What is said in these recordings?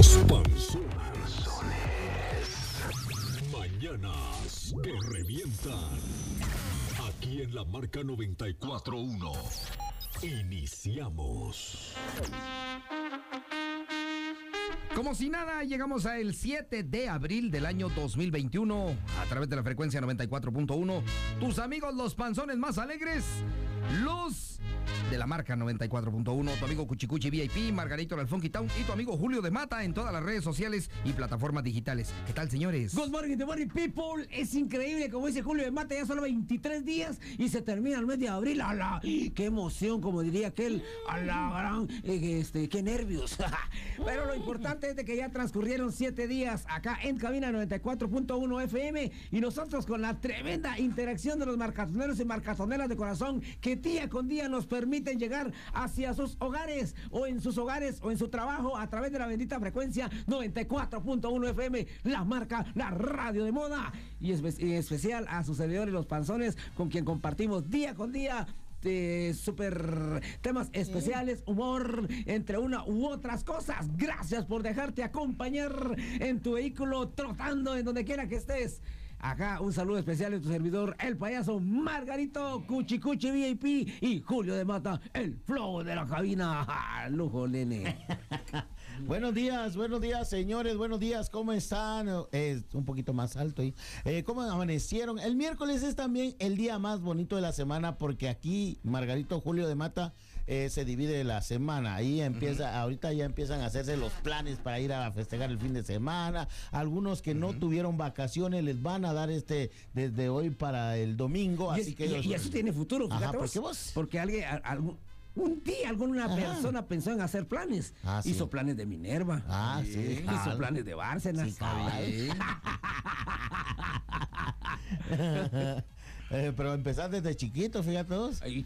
Los panzones. Mañanas que revientan. Aquí en la marca 941. Iniciamos. Como si nada, llegamos a el 7 de abril del año 2021 a través de la frecuencia 94.1. Tus amigos los panzones más alegres, los de la marca 94.1, tu amigo Cuchicuchi VIP, Margarito del y tu amigo Julio de Mata en todas las redes sociales y plataformas digitales. ¿Qué tal, señores? Good morning, good morning, people. Es increíble, como dice Julio de Mata, ya solo 23 días y se termina el mes de abril. ¡Hala! ¡Qué emoción! Como diría aquel, a la gran, eh, este, qué nervios. Pero lo importante es de que ya transcurrieron 7 días acá en cabina 94.1 FM y nosotros con la tremenda interacción de los marcatoneros y marcatoneras de corazón que día con día nos permiten llegar hacia sus hogares o en sus hogares o en su trabajo a través de la bendita frecuencia 94.1 FM, la marca, la radio de moda y en especial a sus servidores los panzones con quien compartimos día con día de super temas especiales, humor, entre una u otras cosas. Gracias por dejarte acompañar en tu vehículo, trotando en donde quiera que estés. Acá un saludo especial de tu servidor, el payaso Margarito Cuchi Cuchi VIP y Julio de Mata, el flow de la cabina. ¡Ah, Lujo, nene. Buenos días, buenos días, señores, buenos días, ¿cómo están? Es un poquito más alto ahí. Eh, ¿Cómo amanecieron? El miércoles es también el día más bonito de la semana porque aquí Margarito Julio de Mata eh, se divide la semana. Ahí empieza, ahorita ya empiezan a hacerse los planes para ir a festejar el fin de semana. Algunos que no tuvieron vacaciones les van a dar este desde hoy para el domingo. Y, así es- que y- ellos- y eso tiene futuro, Ajá, fíjate ¿por vos. qué vos? Porque alguien, algún- un día alguna Ajá. persona pensó en hacer planes. Ah, sí. Hizo planes de Minerva. Ah, sí. Hizo planes de Bárcenas. Sí. Eh, pero empezar desde chiquito, fíjate vos. Ay.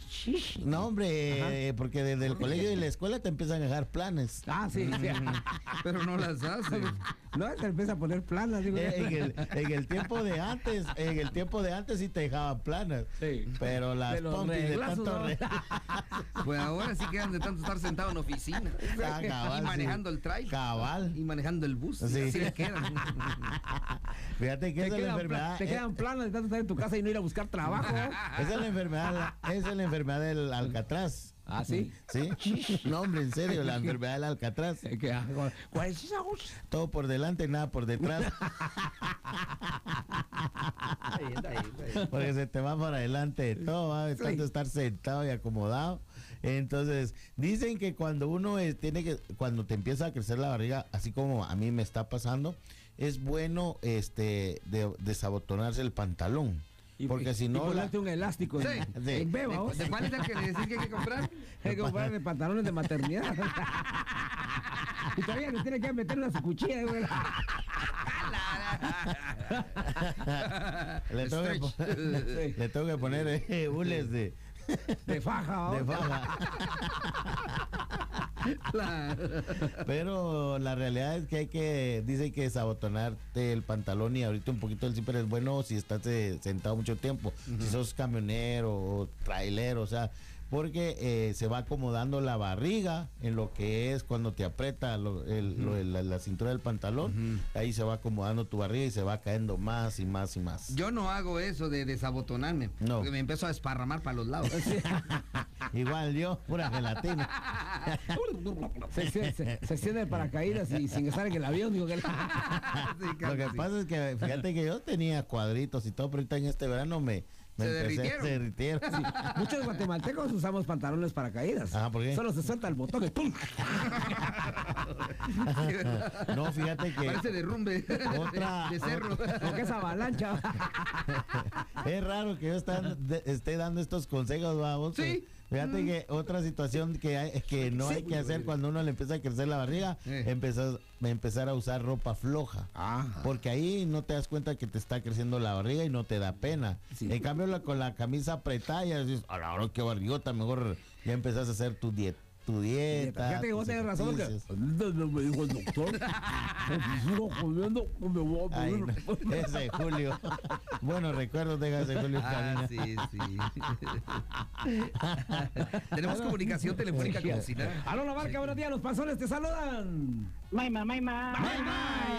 No, hombre, eh, porque desde el colegio y la escuela te empiezan a dejar planes. Ah, sí. sí. Pero no las hace. no, se empieza a poner planas. digo. Eh, en, el, en el tiempo de antes, en el tiempo de antes sí te dejaban planas. Sí. Pero las pompis de tanto ¿no? re- Pues ahora sí quedan de tanto estar sentado en oficina. Ah, cabal, y manejando sí. el trailer. Cabal. Y manejando el bus. Sí. Así le quedan. Fíjate que Te esa es la quedan, enfermedad. te eh, quedan planas de tanto estar en tu casa y no ir a buscar trabajo. esa es la enfermedad, esa es la enfermedad del Alcatraz. ¿Ah, sí? ¿Sí? No, hombre, en serio, la enfermedad del Alcatraz. ¿Cuál es esa voz? Todo por delante, nada por detrás. Porque se te va para adelante de todo, ¿va? de tanto estar sentado y acomodado. Entonces, dicen que cuando uno tiene que, cuando te empieza a crecer la barriga, así como a mí me está pasando, es bueno este de, desabotonarse el pantalón. Y- Porque y- si no, la- ponerte un elástico en, Sí. Sí. en beba, vos. ¿De cuál es el que le decís que hay que comprar? Hay que comprarle pantalones de maternidad. y todavía le tiene que meter una su cuchilla, güey. le, tengo que, le tengo que poner eh, hules de, De faja, de vos. faja. Pero la realidad es que hay que, dice que desabotonarte el pantalón y ahorita un poquito el zipper. Es bueno si estás eh, sentado mucho tiempo. Si sos camionero o trailero, o sea, porque eh, se va acomodando la barriga en lo que es cuando te aprieta lo- el- lo de la, la cintura del pantalón. Ahí se va acomodando tu barriga y se va cayendo más y más y más. Yo no hago eso de desabotonarme. No. Porque me empiezo a esparramar para los lados. Igual yo, pura gelatina. Se, se, se, se extiende el paracaídas y sin estar en el avión, digo que Sí, Lo que sí. pasa es que fíjate que yo tenía cuadritos y todo, pero ahorita en este verano me Se empecé- derritieron. se derritieron. muchos guatemaltecos usamos pantalones paracaídas. Ajá, ¿por qué? Solo se suelta el botón y ¡pum! No, fíjate que Parece derrumbe Otra- de cerro. Porque es avalancha. es raro que yo de- esté dando estos consejos, vamos. Sí. Fíjate que otra situación que hay, que no hay que hacer cuando uno le empieza a crecer la barriga, Eh. empezar, empezar a usar ropa floja. Ah. Porque ahí no te das cuenta que te está creciendo la barriga y no te da pena. Sí. En cambio, la- con la camisa apretada, ya dices, a la hora que barrigota, mejor ya empezás a hacer tu dieta. Tu dieta. Fíjate que vos tenés razón, porque no me dijo el doctor. Si sigo comiendo, me voy a Ay, morir. no, ese Julio. Bueno, recuerdo de ese Julio. Ah, sí, sí. Tenemos comunicación telefónica con Sinara. Aló, la marca, buenos días, los panzones te saludan. Maima, Maima.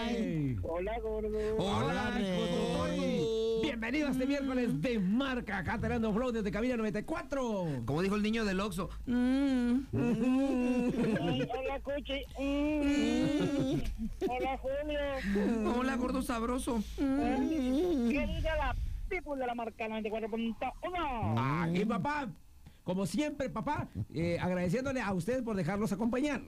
Bye. Hola, gordo. Hola, Rey. Bienvenido a este miércoles de marca, acá tirando flow desde Cabina 94. Como dijo el niño del Oxxo. Hola, Cuchi. Mm. Hola, Julio. Hola, gordo sabroso. ¿Qué dice la people de la marca 94.1? Aquí, papá. Como siempre, papá, eh, agradeciéndole a ustedes por dejarnos acompañar.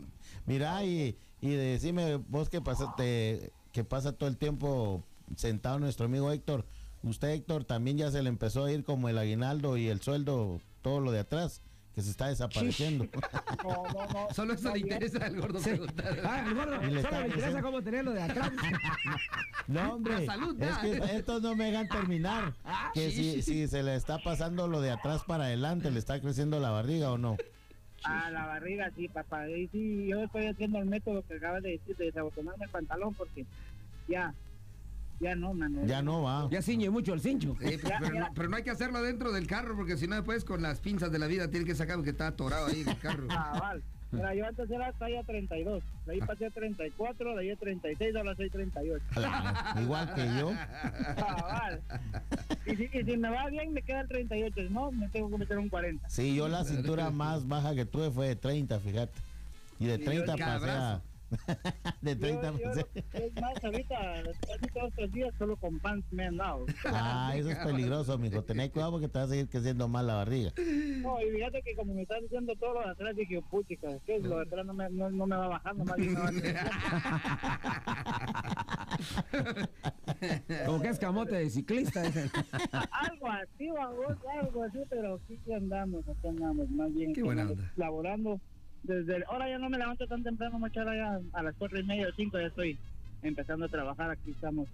Mira, y, y decime vos que pasaste, que pasa todo el tiempo sentado nuestro amigo Héctor. Usted, Héctor, también ya se le empezó a ir como el aguinaldo y el sueldo, todo lo de atrás, que se está desapareciendo. No, no, no. Solo eso No, le interesa al gordo Sí. preguntar. Ah, el gordo, le solo me interesa cómo tenerlo de atrás. No, hombre, La salud, es que estos no me dejan terminar. Ah, Que sí, si, sí. si se le está pasando lo de atrás para adelante, le está creciendo la barriga o no. A la barriga, sí, papá. Y sí, yo estoy haciendo el método que acabas de decir, de desabotonarme el pantalón, porque ya, ya no, mano. Ya no va. Ya ciñe mucho el cincho. Eh, pero, pero no, pero no hay que hacerlo dentro del carro porque si no después con las pinzas de la vida tiene que sacar porque está atorado ahí en el carro. Cabal. Mira, yo antes era talla 32, de ahí pasé a 34, de ahí a 36, ahora soy 38. La- Igual que yo. Cabal. Y si, y si me va bien, me queda el 38, si no, me tengo que meter un 40. Sí, yo la cintura más baja que tuve fue de 30, fíjate. Y de Sí, 30 yo- pasé a... De 30 Yo, es más, ahorita, casi todos estos días, solo con pants me han dado. Ah, eso es peligroso, mijo. Tenés cuidado porque te va a seguir creciendo mal la barriga. No, y fíjate que como me estás diciendo todo lo de atrás, dije, puchica, es que lo de atrás no me, no, no me va bajando, más bien me va Como que es camote de ciclista. ese. Algo así, vamos, algo así, pero aquí andamos, aquí andamos, más bien. Qué buena estamos onda. Laborando. Desde el- ahora ya no me levanto tan temprano, muchacha, ya a las cuatro y media o cinco ya estoy empezando a trabajar. Aquí estamos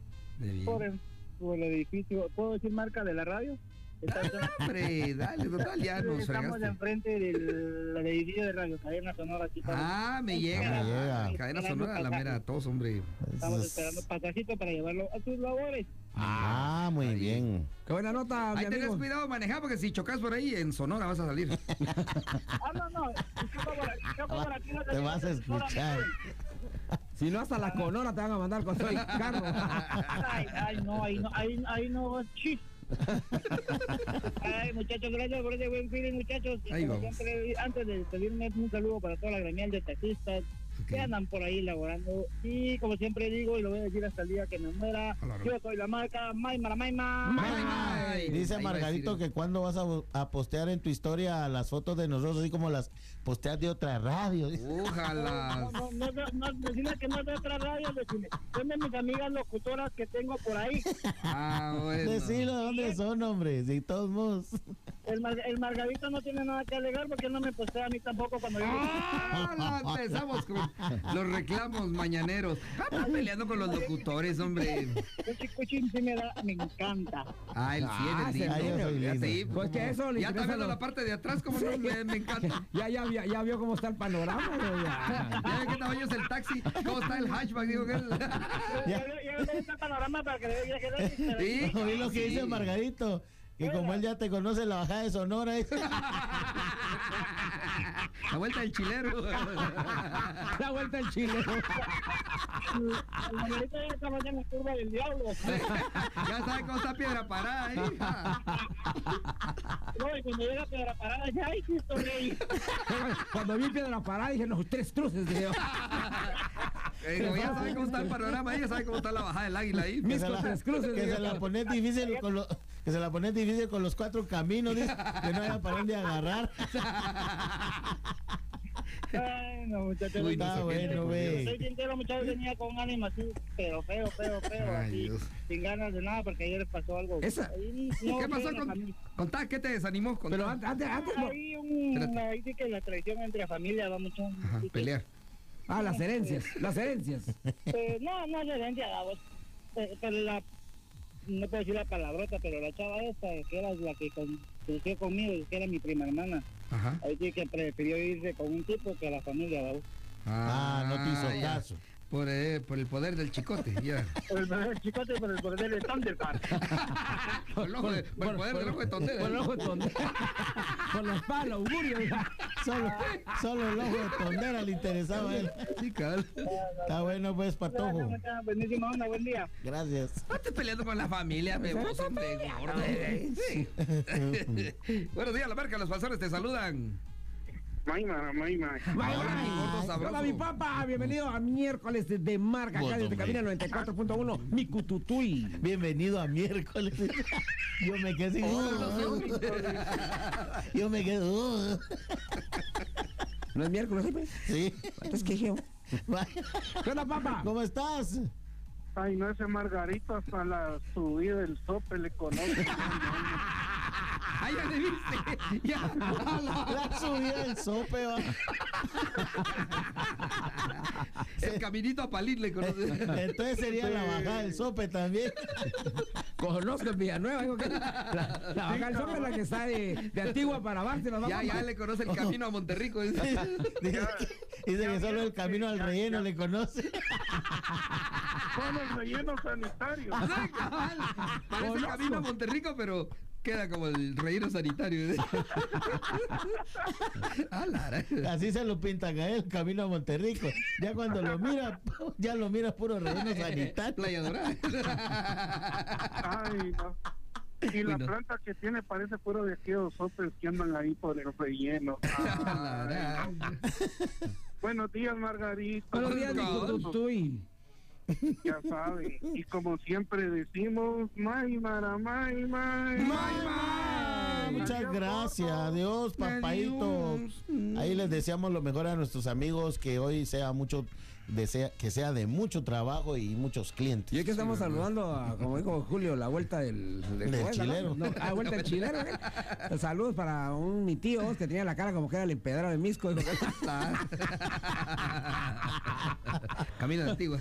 por el, por el edificio. ¿Puedo decir marca de la radio? Está- Hombre, dale, total, ya nos Estamos enfrente del, del edificio de Radio Cadena Sonora. Aquí Ah, me Ah, llega. me llega. Cadena sonora, la mera tos, hombre. estamos esperando pasajito para llevarlo a sus labores. Ah, muy bien. Qué buena nota, mi Ahí tenés amigo. cuidado manejar porque si chocas por ahí en Sonora vas a salir. Ah, no, no. yo yo Te vas a escuchar. Si no, hasta la conora te van a mandar con todo el carro. Ay, ay, no, ahí no, ahí, ahí no, chis. Ay, muchachos, gracias por ese buen feeling, muchachos. Y Ahí vamos. siempre, antes de despedirme, un saludo para toda la gremial de taxistas que andan por ahí laborando. Y como siempre digo, y lo voy a decir hasta el día que me muera, yo soy la marca Maima, Maima. Ay, Dice Margarito que cuando vas a, a postear en tu historia las fotos de nosotros, así como las posteas de otra radio. Ojalá. No, no, no, no, que no es de otra radio, decirle, son de mis amigas locutoras que tengo por ahí. Ah, bueno. Decilo de dónde son, hombre, de todos modos. El, Mar- el Margarito no tiene nada que alegar porque él no me postea a mí tampoco cuando yo... Ah, no, empezamos con los reclamos mañaneros. Vamos peleando con los locutores, hombre. Cuchi Cuchi sí me da, me encanta. Ah, el 100, Ah, el Ya lindo. sí, Pues que eso le Ya está viendo lo- la parte de atrás, como no, me, me encanta. Ya, ya, ya, ya vio cómo está el panorama. güey, ya. Ya ve qué tamaño es el taxi, cómo está el hatchback, digo que él. Ya, ya, ya veo este panorama para que le diga que le Sí. Oí lo que Sí. dice Margarito, que como él ya te conoce la bajada de Sonora. dice, La vuelta del chilero. La vuelta al chile. El Margarito ya estamos en la curva del diablo. Ya sabe cómo está piedra parada ahí. No, y cuando llega Piedra Parada, ya hay Cristo Rey. Cuando vi piedra parada dije, los tres truces. Dije, Eh, ya sabe cómo está el panorama ahí, ya sabe cómo está la bajada del águila ahí. que Mis se la, cruces. que dije, se la pone difícil con los que se la pone difícil con los cuatro caminos, dice, que no haya para dónde agarrar. Ay, no, muchachos. Uy, no bueno, güey. Soy sincero, muchachos, venía con ánimo así, pero feo, feo, feo, Ay, así, Dios. sin ganas de nada, porque ayer pasó algo. Esa- Ahí, no, ¿Qué pasó con, contá? ¿Qué te desanimó? Contá. Pero antes, antes, antes no. Ahí, un, ahí sí que la traición entre familia va mucho. Ajá, sí que- pelear. Ah, las herencias, las herencias. Pues, no, no es herencia, vamos. Pero, pero la, no puedo decir la palabrota, pero la chava esta, que era la que con- creció conmigo, que era mi prima hermana, Ajá. Ahí sí que prefirió irse con un tipo que la familia, ¿verdad? Ah, no te hizo ya. caso. Por, eh, por el poder del chicote, ya. Por el poder chicote, por el poder del Thundercat. Por el, ojo de- por el poder del ojo de tondera. Por el ojo de tondera. Por la espalda, augurio. Solo, solo el ojo de tondera le interesaba a él. Sí. Está bueno, pues, patojo. Buenísima onda, buen día. Gracias. No estés peleando con la familia, me vos, hombre, gordo. Sí. Buenos días, la marca, los pastores te saludan. Maima, maima. Hola, mi. Hola, papá. Bienvenido a miércoles de, de marca acá desde Cabina hombre. 94.1. Mi cututuy. Bienvenido a miércoles. Yo me quedé sin. Yo me quedé. uh, No es miércoles, ¿sí? pues? Sí. Entonces, ¿qué dije? ¿Qué onda, papá? ¿Cómo estás? Ay, no, ese Margarito hasta la subida del sope le conoce. Ah, ya le viste. Ya. La subida del sope, va. El caminito a Palín le conoce. Entonces sería la bajada del sope también. Conozco en Villanueva. digo que la, la bajada del Sope es la que está de, de Antigua para Barce. nos Ya, ya le conoce el camino a Monterrico. Dice que, dice que solo el camino al relleno le conoce. Con el relleno sanitario. Parece Conozco. camino a Monterrico, pero queda como el relleno sanitario. Ah. Así se lo pintan a él, camino a Monterrico. Ya cuando lo mira, ya lo mira puro relleno sanitario. Playa Dorada. Ay, no. Y la Uy, no. planta que tiene parece puro de aquellos sopes que andan ahí por el relleno. Ah. Buenos días, Margarito. Buenos días, cututuy. Ya saben. Y como siempre decimos, Maymara, May, May. Ah, muchas gracias, adiós, papaito. Adiós. Ahí les deseamos lo mejor a nuestros amigos, que hoy sea mucho, desea, que sea de mucho trabajo y muchos clientes. Y es que estamos saludando, a, como dijo Julio, la vuelta del, Del juez, ¿no? chilero. No, ah, vuelta del chilero. ¿eh? Saludos para un mi tío que tenía la cara como que era el empedrado de Misco. dijo Camino de antigua.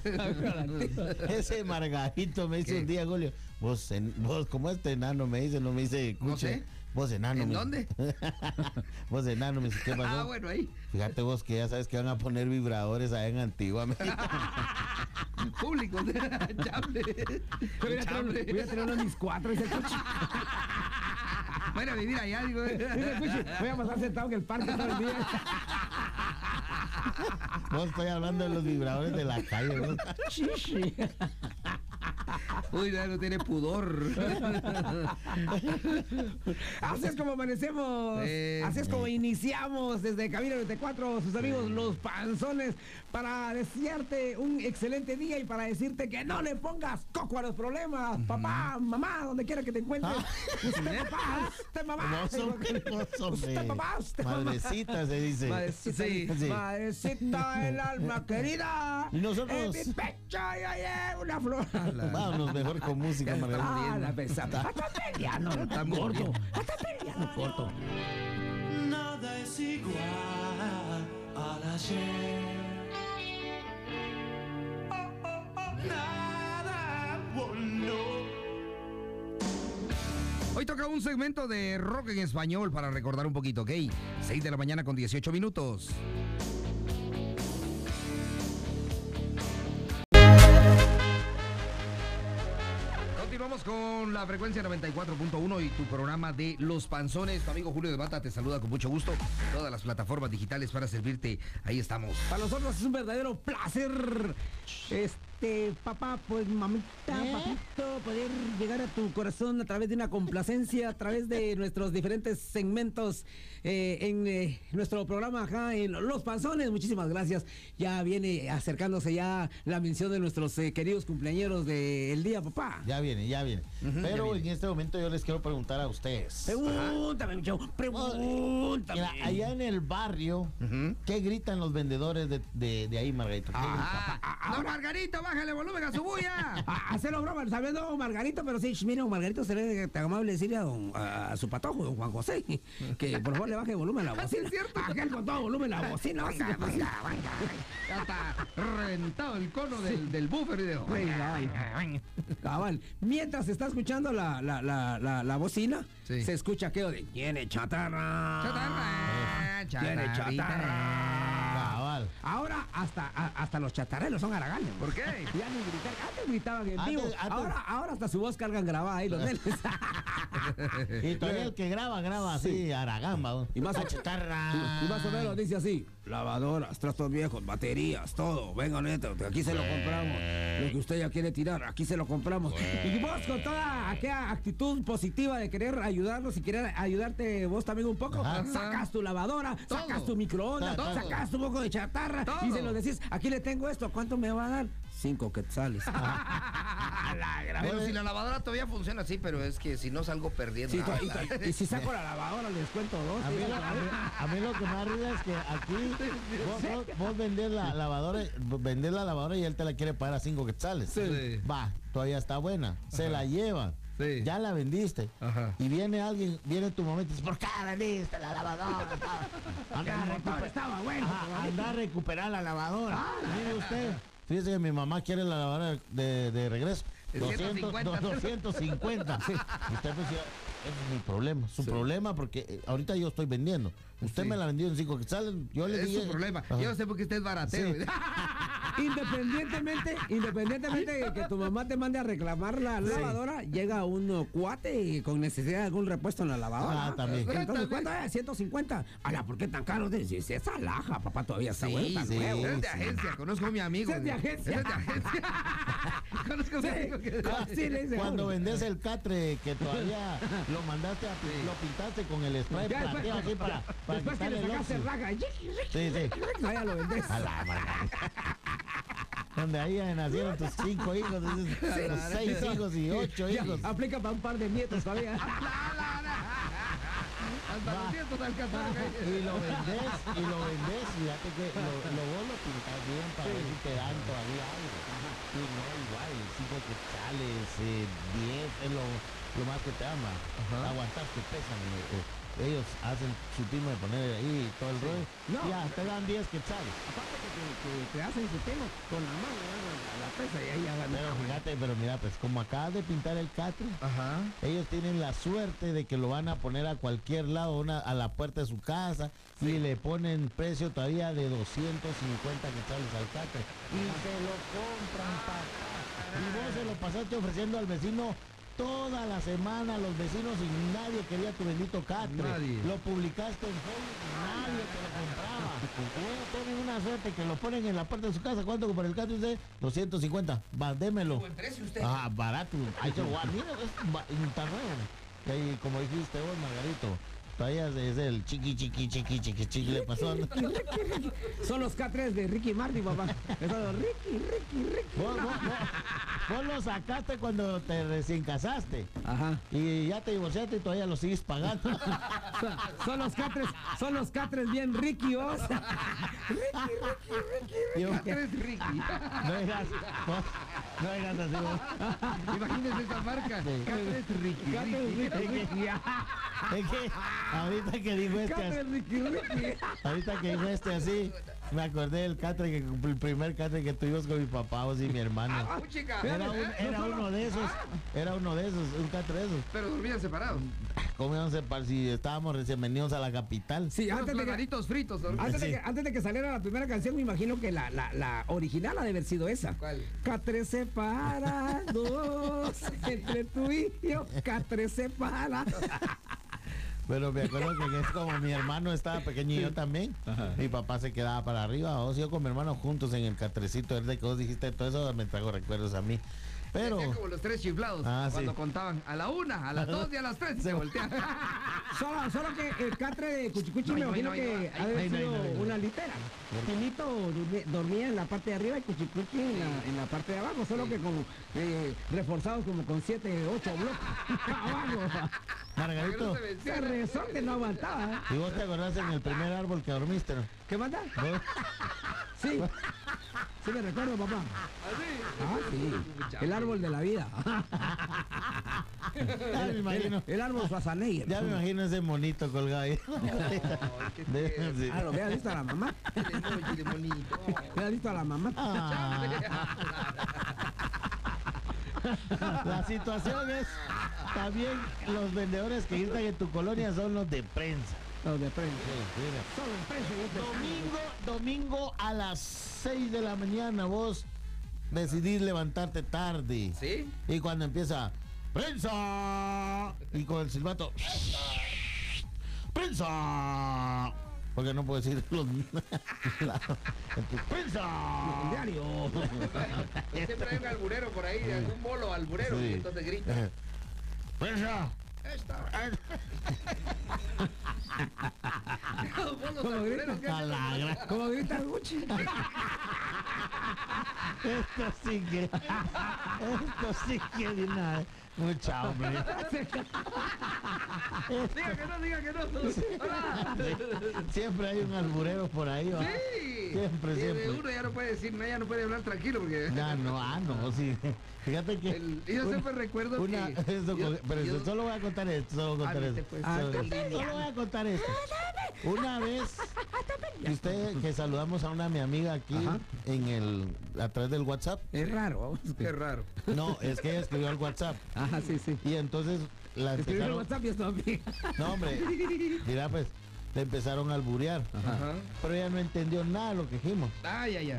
Ese Margarito me dice ¿Qué? un día, Julio, vos, en- vos como este enano me dice, no me dice, No escuche, sé. Vos enano. ¿En me- dónde? vos enano, me dice, ¿qué pasó? Ah, bueno, ahí. Fíjate vos que ya sabes que van a poner vibradores allá en Antigua. Público. Chable. Voy a traer- voy a traer uno de mis cuatro, dice el coche. Voy a ir a vivir allá, digo. Dice el coche, voy a pasar sentado en el parque todo el día. Vos estoy hablando de los vibradores de la calle. ¿no? Uy, ya no tiene pudor. Así es como amanecemos. Eh. Así es como iniciamos desde Cabina 94, sus amigos los panzones, para desearte un excelente día y para decirte que no le pongas coco a los problemas. Papá, mamá, donde quiera que te encuentres. Usted papá, usted mamá. Usted papá, usted mamá. Madrecita se dice. Madrecita, Sí. Sí. madrecita del alma querida. Y nosotros- En mi pecho y hay una flor. Vámonos mejor con música. Ah, la pesada. Hasta peleando, Está gordo. Hasta gordo. Nada es igual al ayer. Oh, oh, oh, nada, oh, no. Hoy toca un segmento de rock en español para recordar un poquito, ¿ok? 6 de la mañana con 18 minutos. Continuamos con la frecuencia 94.1 y tu programa de Los Panzones. Tu amigo Julio de Bata te saluda con mucho gusto. Todas las plataformas digitales para servirte. Ahí estamos. Para nosotros es un verdadero placer. Papá, pues mamita, papito, poder llegar a tu corazón a través de una complacencia, a través de nuestros diferentes segmentos eh, en eh, nuestro programa acá en Los Panzones. Muchísimas gracias. Ya viene acercándose ya la mención de nuestros eh, queridos cumpleaños del día, papá. Ya viene, ya viene. Pero en este momento yo les quiero preguntar a ustedes. Pregúntame, chavo, pregúntame. Mira, allá en el barrio, ¿qué gritan los vendedores de, de, de ahí, Margarita? ¿Qué gritan? Ah, don Margarito, baje bájale volumen a su bulla. A- Hacelo broma, sabiendo don Margarito, pero sí, mira, don Margarito, seré tan amable decirle a, don, a, a su patojo, don Juan José, que por favor le baje volumen a la bocina. es cierto. Aquel con todo volumen a la bocina. Venga, venga, venga. Ya está reventado el cono del, del buffer y de. Venga, venga. Cabal, mientras está escuchando la, la, la, la, la bocina, Sí. se escucha aquello de tiene chatarra. Chatarra, Tiene chatarra. Cabal. Ahora hasta, a- hasta los chatarreros son haraganes. ¿Por qué? Ya ni gritar, antes gritaban en Antes- vivo, antes- ahora, ahora hasta su voz cargan grabada ahí los nenes. Y todavía el que graba, graba así, aragamba. Y más, La chatarra. y más o menos dice así, lavadoras, trastos viejos, baterías, todo, venga neto, aquí se lo compramos. Lo que usted ya quiere tirar, aquí se lo compramos. Y vos con toda aquella actitud positiva de querer ayudarnos y querer ayudarte vos también un poco, Ajá. sacas tu lavadora, Todo. sacas tu microondas, Todo. sacas tu poco de chatarra y se lo decís, aquí le tengo esto, ¿cuánto me va a dar? Cinco quetzales. Pero si la lavadora todavía funciona así, pero es que si no salgo perdiendo. Sí, y, y si saco la lavadora les cuento dos. A mí, lo, a, mí, a mí lo que más ríe es que aquí vos, vos, vos vendés la lavadora, vendés la lavadora y él te la quiere pagar a cinco quetzales. Sí. Va, todavía está buena. Se la lleva. Sí. Ya la vendiste. Ajá. Y viene alguien, viene tu momento y dice, ¿por qué vendiste la lavadora? Anda, a El motor recuper- estaba bueno. Ajá, anda a recuperar la lavadora. Mire usted. Fíjese que mi mamá quiere la lavadora de, de regreso. De 200, 150. 250. Sí. Usted pues es mi problema. Su problema porque eh, ahorita yo estoy vendiendo. Usted Sí. me la vendió en 5 quetzales. Yo le Es dije. su problema. Ajá. Yo sé por qué usted es baratero. Sí. Independientemente, independientemente de que tu mamá te mande a reclamar la lavadora, llega un cuate con necesidad de algún repuesto en la lavadora. Ah, también. Entonces, ¿cuánto es? 150. Ala, ¿por qué tan caro? Dices, esa laja, papá, todavía está Sí, bueno, sí. nuevo. Es de sí. agencia, conozco a mi amigo. Es de agencia. Es de agencia. conozco a mi amigo que Así le dice Cuando vendes el catre que todavía lo mandaste a pi- lo pintaste con el spray Ya después, así para, para después que le el sacaste raga, Sí, sí. ya lo vendés. A la. Donde ahí nacieron tus cinco hijos, tus seis hijos y ocho Ya, hijos. aplica para un par de nietos todavía. Hasta los dientes alcanzaron. Y lo vendés, y lo vendés, fíjate que lo, lo vos lo pintas bien para ver si te dan todavía algo. Y no, igual, cinco quetzales, eh, diez, es lo, lo más que te ama. Aguantar pesan. eh, eh, ellos hacen su timo de poner ahí todo el rollo. No. Ya, te dan 10 quetzales. Aparte que, que- que te hacen su tema con la mano, agarran la, pesa y ahí hagan. Pero fíjate, pero mira, pues como acabas de pintar el catre, Ajá. ellos tienen la suerte de que lo van a poner a cualquier lado, una, a la puerta de su casa, y le ponen precio todavía de 250 quetzales al catre. Y se lo compran, papá. Y vos se lo pasaste ofreciendo al vecino toda la semana, los vecinos, y nadie quería tu bendito catre. Nadie. Lo publicaste en Facebook y nadie te lo compraba. Ellos tienen una suerte que lo ponen en la puerta de su casa. ¿Cuánto por el catre usted? 250. Va, démelo. Buen precio usted. Ah, barato. Ahí Mira, es nuevo. Y como dijiste vos, Margarito, todavía es el chiqui, chiqui, chiqui, chiqui, chiqui, le pasó. Son los catres de Ricky Martin, papá. Los Ricky, Ricky, Ricky. Vos, vos, vos- vos lo sacaste cuando te recién casaste. Ajá. Y ya te divorciaste y todavía lo sigues pagando. Son, son los catres, son los catres bien Ricky, vos. Yo- Catres Ricky. no digas, no digas así vos. Imagínese esa marca. Catres Ricky. Catres Ricky. Ricky, Ricky. Es que ahorita que dijo este ahorita que dijo este así, me acordé del catre que el primer catre que tuvimos con mi papá vos y mi hermano. Ah, chica. Era, un- era uno de esos, era uno de esos, un catre de esos. Pero dormían separados. ¿Cómo íbamos a separar si estábamos recién venidos a la capital? Sí, antes de, que, fritos. dormían. antes, de Sí. que, antes de que saliera la primera canción, me imagino que la, la, la original ha de haber sido esa. ¿Cuál? Catres separados entre tú y yo, catres separados. Pero me acuerdo que es como mi hermano estaba pequeño y yo también. Mi papá se quedaba para arriba, vos y yo con mi hermano juntos en el catrecito. Desde que vos dijiste todo eso, me trajo recuerdos a mí. Pero como los tres chiflados. Ah, cuando sí. contaban a la una, a las dos y a las tres. Se voltean. Solo, solo que el catre de Cuchicuchi No, me no, imagino no, que no, ha de sido no, ahí no. una litera. Finito dormía, dormía en la parte de arriba y Cuchicuchi en la, en la parte de abajo, solo que como eh, reforzados como con siete, ocho bloques abajo. Margarito, Se rezó que no aguantaba. ¿eh? ¿y vos te acordás en el primer árbol que dormiste, no? ¿Qué manda? ¿Vos? Sí. Sí me recuerdo, papá. Ah, sí. El árbol de la vida. Ya me imagino. El, el árbol Schwarzenegger. Ya me imagino ese monito colgado ahí. De- sí. Ah, ¿lo había visto a la mamá? ¿Había visto a la mamá? Ah. La situación es también los vendedores que gritan en tu colonia son los de prensa. Los de prensa. Domingo, domingo a las 6 de la mañana vos decidís levantarte tarde. ¿Sí? Y cuando empieza prensa y con el silbato prensa porque no puedo decir los prensa diario. Siempre hay un alburero por ahí, algún bolo alburero, Sí. y entonces grita. prensa Bolos ¿Cómo albureros, ¿qué a hacen? la gran- Como grita Gucci. esto sí que esto sí que vez. Mucha hombre Diga que no, diga que no. Hola. siempre hay un alburero por ahí ¿va? Sí. Siempre, Y siempre. Uno ya no puede decir, no, ya no puede hablar tranquilo porque. Ya no, ah, no, sí. Fíjate que. El- yo siempre recuerdo una, que- eso, yo- pero yo- solo voy a contar esto, solo voy a Ah, contar esto. pues, Ah, solo, voy a contar esto. Una vez, que usted, que saludamos a una mi amiga aquí Ajá. en el, a través del WhatsApp. Es raro. vamos. Qué raro. No, es que ella escribió al WhatsApp. Ajá, sí, sí. Y entonces la empezaron. WhatsApp. No, hombre. Mira, pues, le empezaron a alburear. Ajá. Pero ella no entendió nada de lo que dijimos.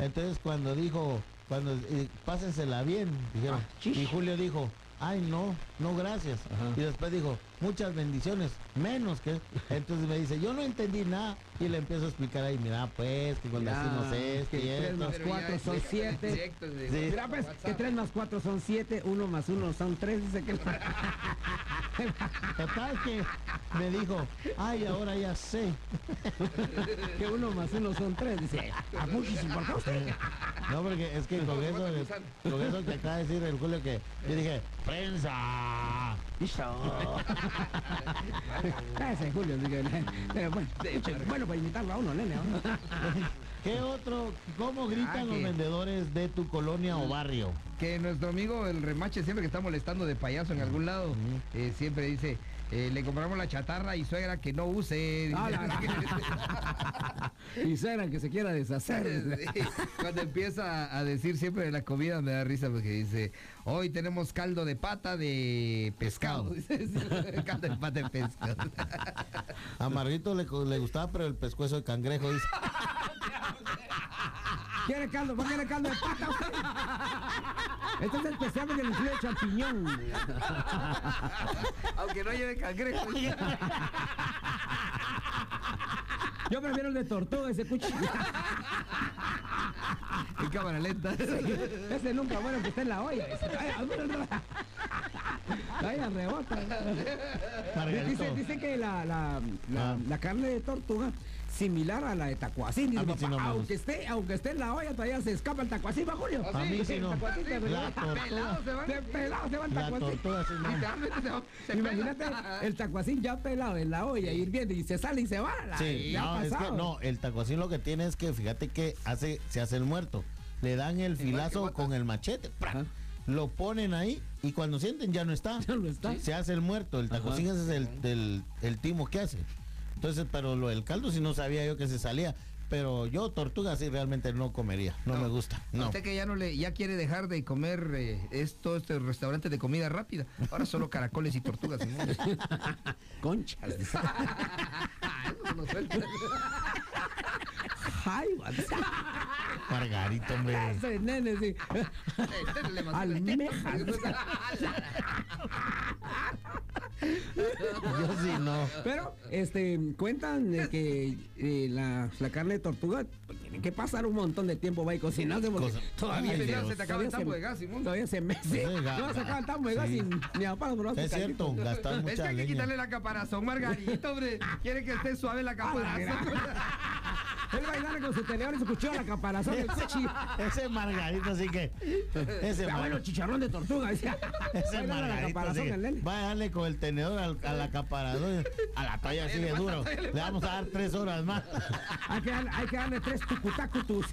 Entonces cuando dijo, cuando eh, pásensela bien, dijeron. Ah, y Julio dijo, ay no, no gracias. Y después dijo, muchas bendiciones, menos que. Entonces me dice, yo no entendí nada. Y le empiezo a explicar ahí, mira pues, que cuando hacemos esto que y tres esto. más Pero cuatro ya son es- siete. directos de Sí. Mira, pues, que 3 más 4 son 7, 1 más 1 son 3, dice que... Total que me dijo, ay, ahora ya sé. que 1 más 1 son 3, dice, a muchísimo, ¿por qué usted? No, porque es que con eso, con eso que acaba de decir el Julio que yo dije, prensa. Ese Julio, así que, eh, bueno, bueno, para imitarlo a uno, nene. ¿Qué otro, cómo gritan Ah, los vendedores de tu colonia o barrio? Que nuestro amigo el remache siempre que está molestando de payaso en algún lado, eh, siempre dice, eh, le compramos la chatarra y suegra que no use. Y suena que se quiera deshacer. Sí, Cuando empieza a decir siempre de la comida me da risa porque dice, hoy tenemos caldo de pata de pescado. Caldo de pata de pescado. A Marguito le, le gustaba, pero el pescuezo de cangrejo dice. ¿Quiere caldo? ¿Va a querer caldo de pata? usted? Este es el especial porque le incluye champiñón. Aunque no lleve cangrejo. Yo prefiero el de tortuga, ese cuchillo. En cámara lenta. Ese nunca bueno que esté en la olla. Vaya, rebota. Dice, que la, la, la, Ah. la carne de tortuga similar a la de tacuacín. Dice, A mí papá, sí no me aunque, esté, aunque esté en la olla, todavía se escapa el tacuacín, ¿va, Julio? ¿Ah, A mí sí no. tacuacín se van. De pelado se va el La tacuacín. tortuga sí no. Literalmente se va- se Imagínate el tacuacín ya pelado en la olla, hirviendo y se sale y se va. la- Sí, no, es que no, el tacuacín lo que tiene es que fíjate que hace, se hace el muerto. Le dan el filazo con el machete. ¡pra! Lo ponen ahí y cuando sienten ya no está. Ya no está. Se hace el muerto. El tacuacín ese es el, el timo que hace. Entonces, pero lo del caldo sí no sabía yo que se salía. Pero yo tortuga sí realmente no comería. No, me gusta. No. Usted que ya no le, ya quiere dejar de comer eh, esto, este restaurante de comida rápida. Ahora solo caracoles y tortugas. ¿no? Conchas. Eso no suelta. Ay. Margarito, hombre. Nene, sí. Este Almejas. Yo sí no. Pero, este, cuentan de que eh, la, la carne de tortuga pues, tiene que pasar un montón de tiempo va y cocinarse porque Cosa- todavía Ay, se, te acaba el todavía tambo se- de gas, Simón. Todavía se mece. Sí, No, se acaba el tambo de gas sí. y palo, pero hace Es cierto, gastar Es que mucha hay que leña. quitarle la caparazón, Margarito, hombre. Quiere que esté suave la caparazón. Él va a darle con su tenedor y su cuchillo a la caparazón. cuchi. Ese Margarito, así que. Ese Está bueno, Margarito. chicharrón de tortuga. Decía. Ese Va a la Margarito, así caparazón que el nene. va a darle con el tenedor al, al acaparador, a la toalla así de duro. Le vamos a dar tres horas más. Hay que, darle, hay que darle tres tucutacutus.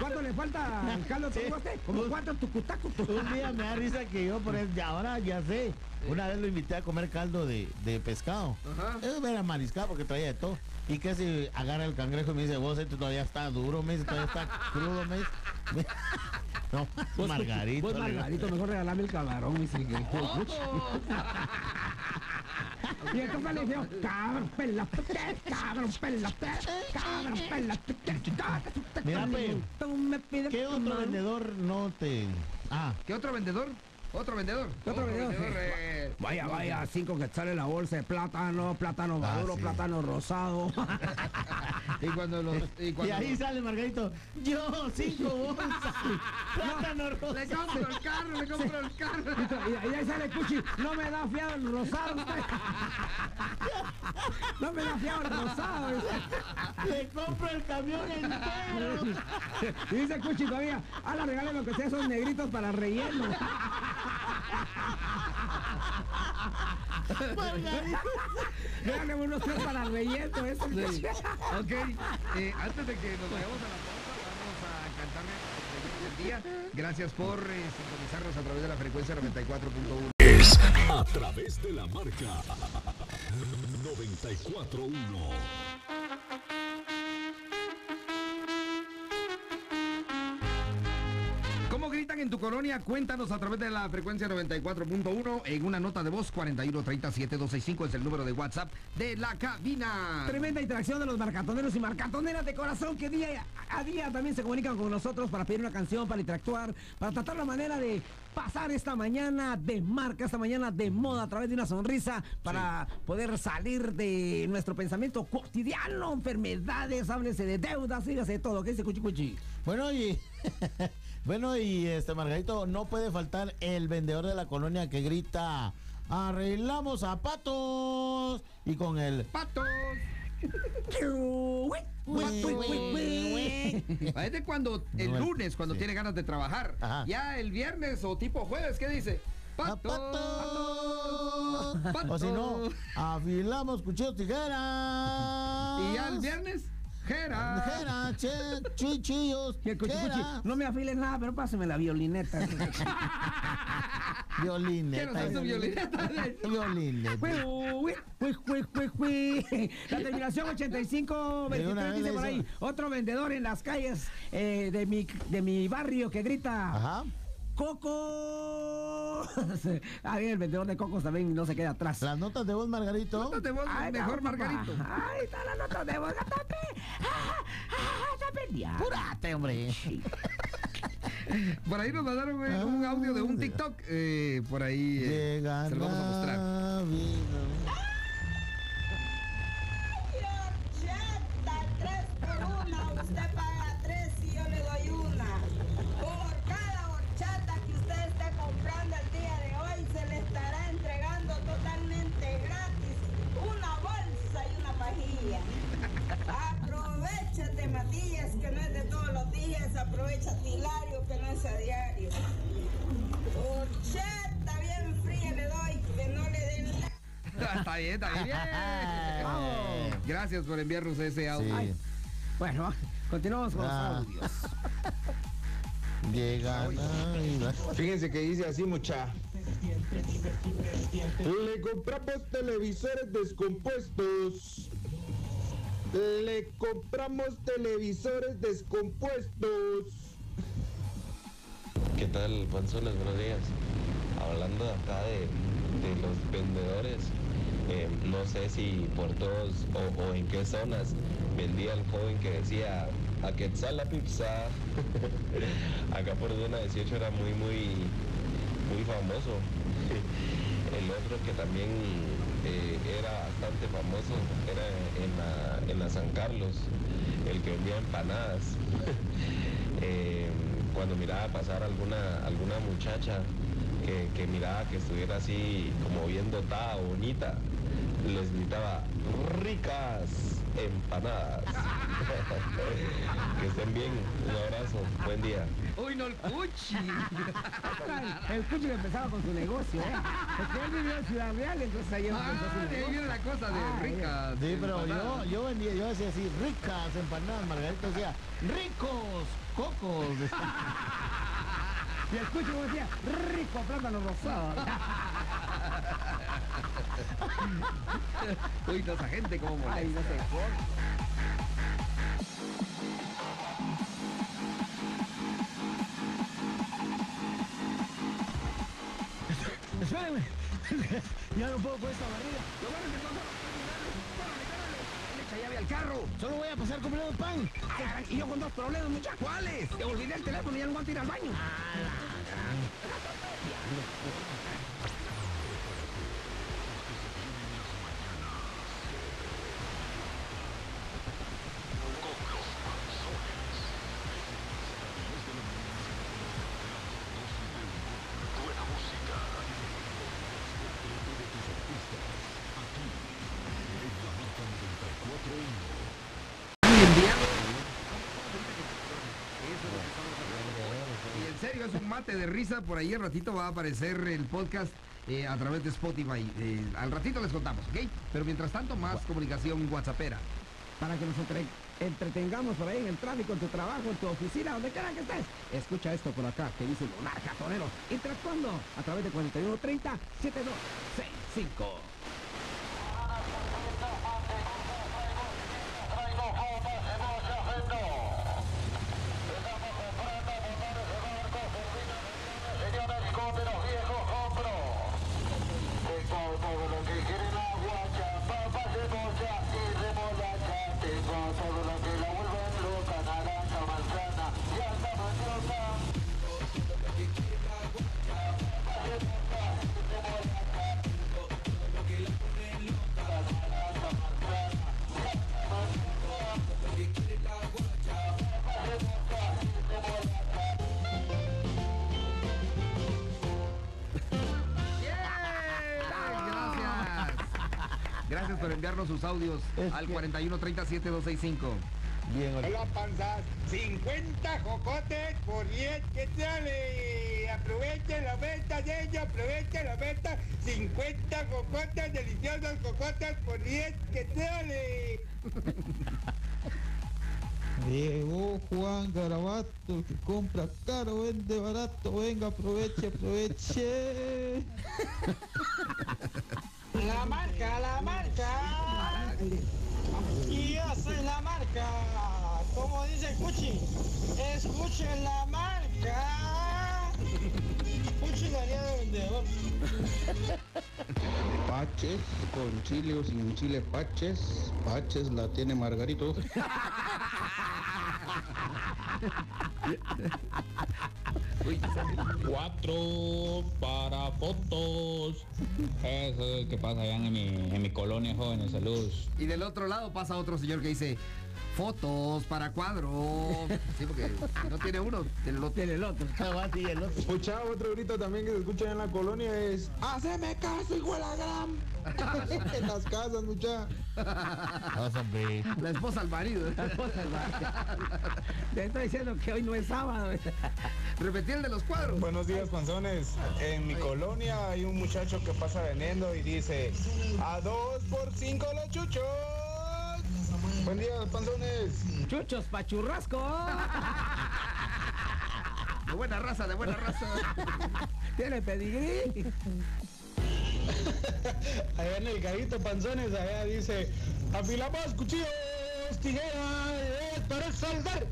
¿Cuánto le falta al caldo de usted? Como cuatro tucutacutus. Un día me da risa que yo por eso, ahora ya sé. Una vez lo invité a comer caldo de, de pescado. Ajá. Eso era mariscado porque traía de todo. Y que si agarra el cangrejo y me dice, vos esto todavía está duro, me dice, todavía está crudo, me dice. No, Margarito. Vos, le digo. Margarito, mejor regalame el camarón, mi sigue. Y entonces le dijo, cabrón, pelate, cabrón, pelate, cabrón, pelate. Mira, me ¿Qué otro vendedor no te...? Ah, ¿Qué otro vendedor? Otro vendedor. ¿Qué otro vendedor? eh, Vaya, vaya, cinco que sale la bolsa de plátano, plátano Ah, maduro, sí. plátano rosado. y cuando los. Y, y cuando ahí sale Margarito, yo cinco bolsas, plátano Le compro el carro, le compro el carro. Y, y ahí sale Cuchi, no me da fiado el rosado. No me da fiado el rosado. Le compro el camión entero. Y dice Cuchi todavía, a la regale lo que sea esos negritos para relleno. Margarito. Déjale unos tres para relleno, eso. Sí. Ok, eh, antes de que nos vayamos a la pausa, vamos a cantarle el día. Gracias por eh, sintonizarnos a través de la frecuencia 94.1. Es a través de la marca 941. En tu colonia? Cuéntanos a través de la frecuencia 94.1 en una nota de voz 4137265 es el número de WhatsApp de la cabina. Tremenda interacción de los marcatoneros y marcatoneras de corazón que día a día también se comunican con nosotros para pedir una canción, para interactuar, para tratar la manera de pasar esta mañana de marca, esta mañana de moda a través de una sonrisa para poder salir de nuestro pensamiento cotidiano, enfermedades, háblese de deudas, dígase de todo. ¿Qué dice Cuchi Cuchi? Bueno, y bueno, y este Margarito, no puede faltar el vendedor de la colonia que grita arreglamos zapatos y con el ¡Patos! Es de cuando el lunes, cuando sí. tiene ganas de trabajar. Ajá. Ya el viernes o tipo jueves, ¿qué dice? ¡Ah, ¡Patos! patos! O si no, afilamos cuchillos tijeras. Y ya el viernes, Jera. Tijera, che, chuchillos. Y el no me afiles nada, pero páseme la violineta. Violineta. Quiero su violineta. Violineta. La terminación 85 De una 23 vez dice por ahí. Otro vendedor en las calles eh, de, mi, de mi barrio que grita. Ajá. ¡Coco! Ahí el vendedor de cocos también no se queda atrás. Las notas de voz, Margarito. Notas de voz, mejor. Margarito. Ahí está la nota de voz. ¡Tape! ¡Ah, ah, tape! Ya. Apúrate, hombre. Por ahí nos mandaron eh, un audio de un TikTok. eh, por ahí eh, se lo vamos a mostrar. Horchata, tres por una, usted Aprovechate, Matías, que no es de todos los días. Aprovechate, Hilario, que no es a diario. Horchata bien fría le doy, que no le den la... está bien, está bien. bien. Gracias por enviarnos ese audio. Sí. Bueno, continuamos con Ah. los audios. Llega. Fíjense que dice así mucha. Le compramos televisores descompuestos. Le compramos televisores descompuestos. ¿Qué tal, Panzones? Buenos días. Hablando acá de, de los vendedores, eh, no sé si por todos o, en qué zonas vendía el joven que decía a Quetzal la pizza. acá por zona 18 era muy, muy, muy famoso. El otro que también eh, era bastante famoso era en la, en la San Carlos, el que vendía empanadas. Eh, cuando miraba pasar alguna, alguna muchacha que, que miraba que estuviera así como bien dotada, bonita, les gritaba, ricas empanadas. que estén bien, un abrazo, buen día. Uy, no el cuchi. El cuchi empezaba con su negocio, ¿eh? Porque él vivió en Ciudad Real, entonces ahí empezó Ah, su de ahí negocio. viene la cosa de Ah, ricas. Sí, pero yo, yo vendía, yo decía así, ricas empanadas, Margarita decía, ricos cocos. Y el cuchi como decía, rico plátano rosado. Uy, no, esa gente como molesta. Ay, no sé. Espérenme. ya no puedo con esta barriga. Lo bueno es que no le echa llave al carro. Solo voy a pasar comprando pan. Y yo con dos problemas, muchachos. ¿Cuáles? Te olvidé el teléfono y ya no voy a ir al baño. Y mate de risa. Por ahí al ratito va a aparecer el podcast eh, a través de Spotify. Eh, al ratito les contamos, ¿ok? Pero mientras tanto, más comunicación WhatsAppera. Para que nos entre- entretengamos por ahí en el tráfico, en tu trabajo, en tu oficina, donde quiera que estés. Escucha esto por acá, que dice Monarca Tonero. Interactuando a través de 4130 7265. Sus audios Es al que- 41307265. Bien. Hola panzas, 50 jocotes por 10 que sale. Aprovechen la venta de ellos, aprovechen la venta. 50 jocotes, deliciosos jocotes por 10 que sale. Llegó Juan Garabato, que compra caro, vende barato. Venga, aproveche, aproveche. La marca, la marca. Y yo soy la marca. Como dice Cuchi, escuchen la marca. Cuchi la haría de vendedor. Paches con chile o sin chile Paches. Paches la tiene Margarito. Cuatro para fotos. Eso que pasa allá en mi, en mi colonia, jóvenes. Saludos. Y del otro lado pasa otro señor que dice fotos para cuadro. Sí, porque si no tiene uno, tiene el otro. Tiene el otro. Escucha otro grito también que se escucha en la colonia es ¡Haceme caso, hijo de la gran! en las casas, mucha. La esposa al marido. Te estoy diciendo que hoy no es sábado. Repetí el de los cuadros. Buenos días, panzones. En mi colonia hay un muchacho que pasa vendiendo y dice a dos por cinco los chuchos. Buen día, panzones. Chuchos pachurrasco. De buena raza, de buena raza. Tiene pedigrí. Allá en el gallito panzones, allá dice, afilamos cuchillos, tijeras, para saldar.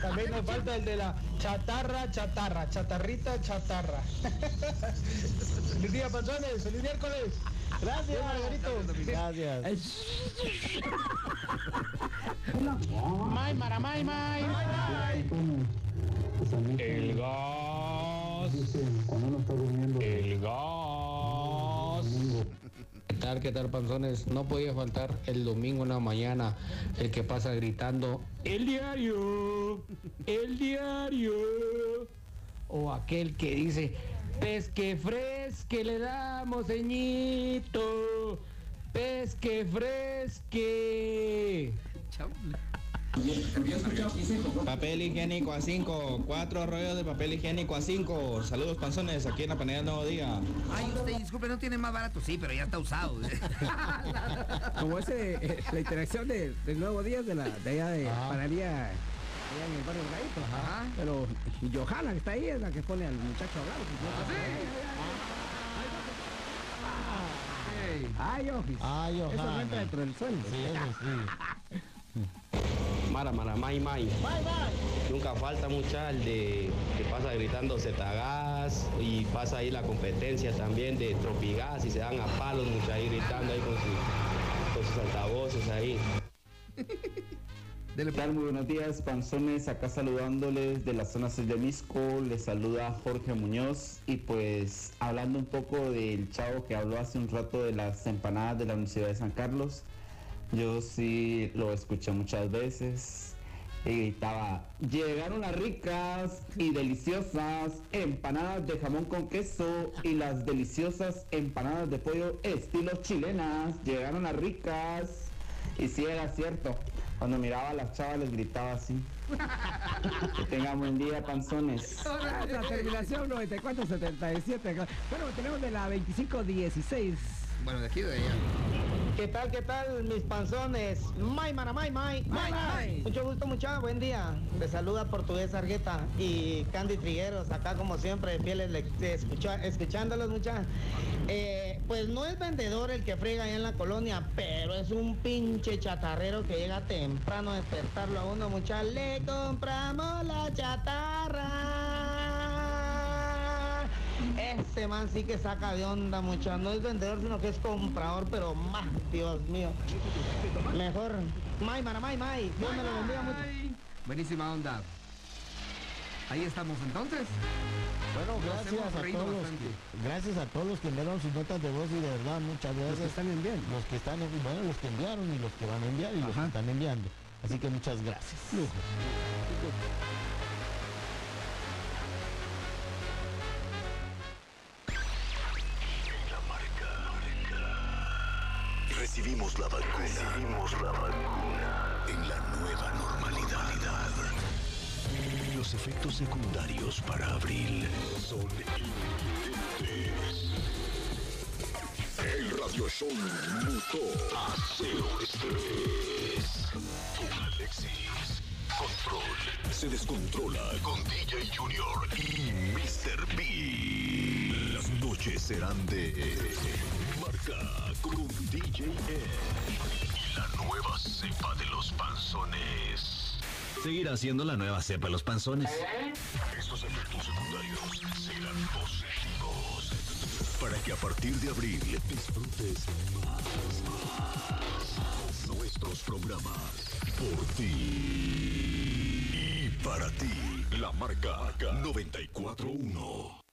También nos falta el de la chatarra, chatarra, chatarrita, chatarra. feliz día, panzones, feliz miércoles. Gracias, Margarito. Gracias. May, mara, may, may. El gas. El gas. ¿Qué tal, qué tal, panzones? No podía faltar el domingo en la mañana el que pasa gritando el diario, el diario. O aquel que dice pesque fresco. Pesque le damos, ceñito. Pesque fresque. Papel higiénico a 5, cuatro rollos de papel higiénico a 5. Saludos panzones, aquí en la panera del Nuevo Día. Ay, usted, disculpe, no tiene más barato. Sí, pero ya está usado. Como ese, eh, la interacción de, del nuevo día de la de allá de panadería allá en el barrio Gaito. Ajá. Pero y Johanna que está ahí es la que pone al muchacho a hablar. Ay, Ojis. Ay, Eso no Johanna. entra dentro del sueldo. Sí, eso sí. Mara, mara, may, may. Nunca falta mucha el de que pasa gritando Zetagás y pasa ahí la competencia también de Tropigas y se dan a palos mucha ahí gritando ahí con, su- con sus altavoces ahí. Dele, ¿Qué tal? Muy buenos días, panzones. Acá saludándoles de la zona 6 de Misco. Les saluda Jorge Muñoz. Y pues hablando un poco del chavo que habló hace un rato de las empanadas de la Universidad de San Carlos. Yo sí lo escuché muchas veces. Y gritaba, llegaron las ricas y deliciosas empanadas de jamón con queso y las deliciosas empanadas de pollo estilo chilenas. Llegaron las ricas. Y sí era cierto. Cuando miraba a las chavas les gritaba así. Que tengan buen día, panzones. La terminación 9477. Bueno, tenemos de la 2516. Bueno, de aquí de allá. ¿Qué tal, qué tal, mis panzones? May, mana, may, may, may, may. Mucho gusto, mucha, buen día. Les saluda Portugués Argueta y Candy Trigueros, acá como siempre, fieles le- escucha- escuchándolos, mucha. Eh, pues no es vendedor el que frega allá en la colonia, pero es un pinche chatarrero que llega temprano a despertarlo a uno, mucha. Le compramos la chatarra. Ese man sí que saca de onda, mucha. No es vendedor, sino que es comprador, pero más, Dios mío. Mejor. May, mara, may, may. Dios me lo bendiga mucho. Buenísima onda. Ahí estamos entonces. Bueno, gracias a todos los que, gracias a todos los que enviaron sus notas de voz y de verdad muchas gracias. Los que están enviando. Los que están, bueno, los que enviaron y los que van a enviar y los que están enviando. Así que muchas gracias. La vacuna. En la nueva normalidad. Los efectos secundarios para abril son inminentes. El Radio Show mutó a cero estrés. Con Alexis. Control. Se descontrola con DJ Junior y Mr. B. Las noches serán de marca con DJ E. Y la nueva cepa de los panzones. Seguirá siendo la nueva cepa de los panzones. Estos efectos secundarios serán positivos. Para que a partir de abril disfrutes más, más nuestros programas por ti y para ti. La marca 941.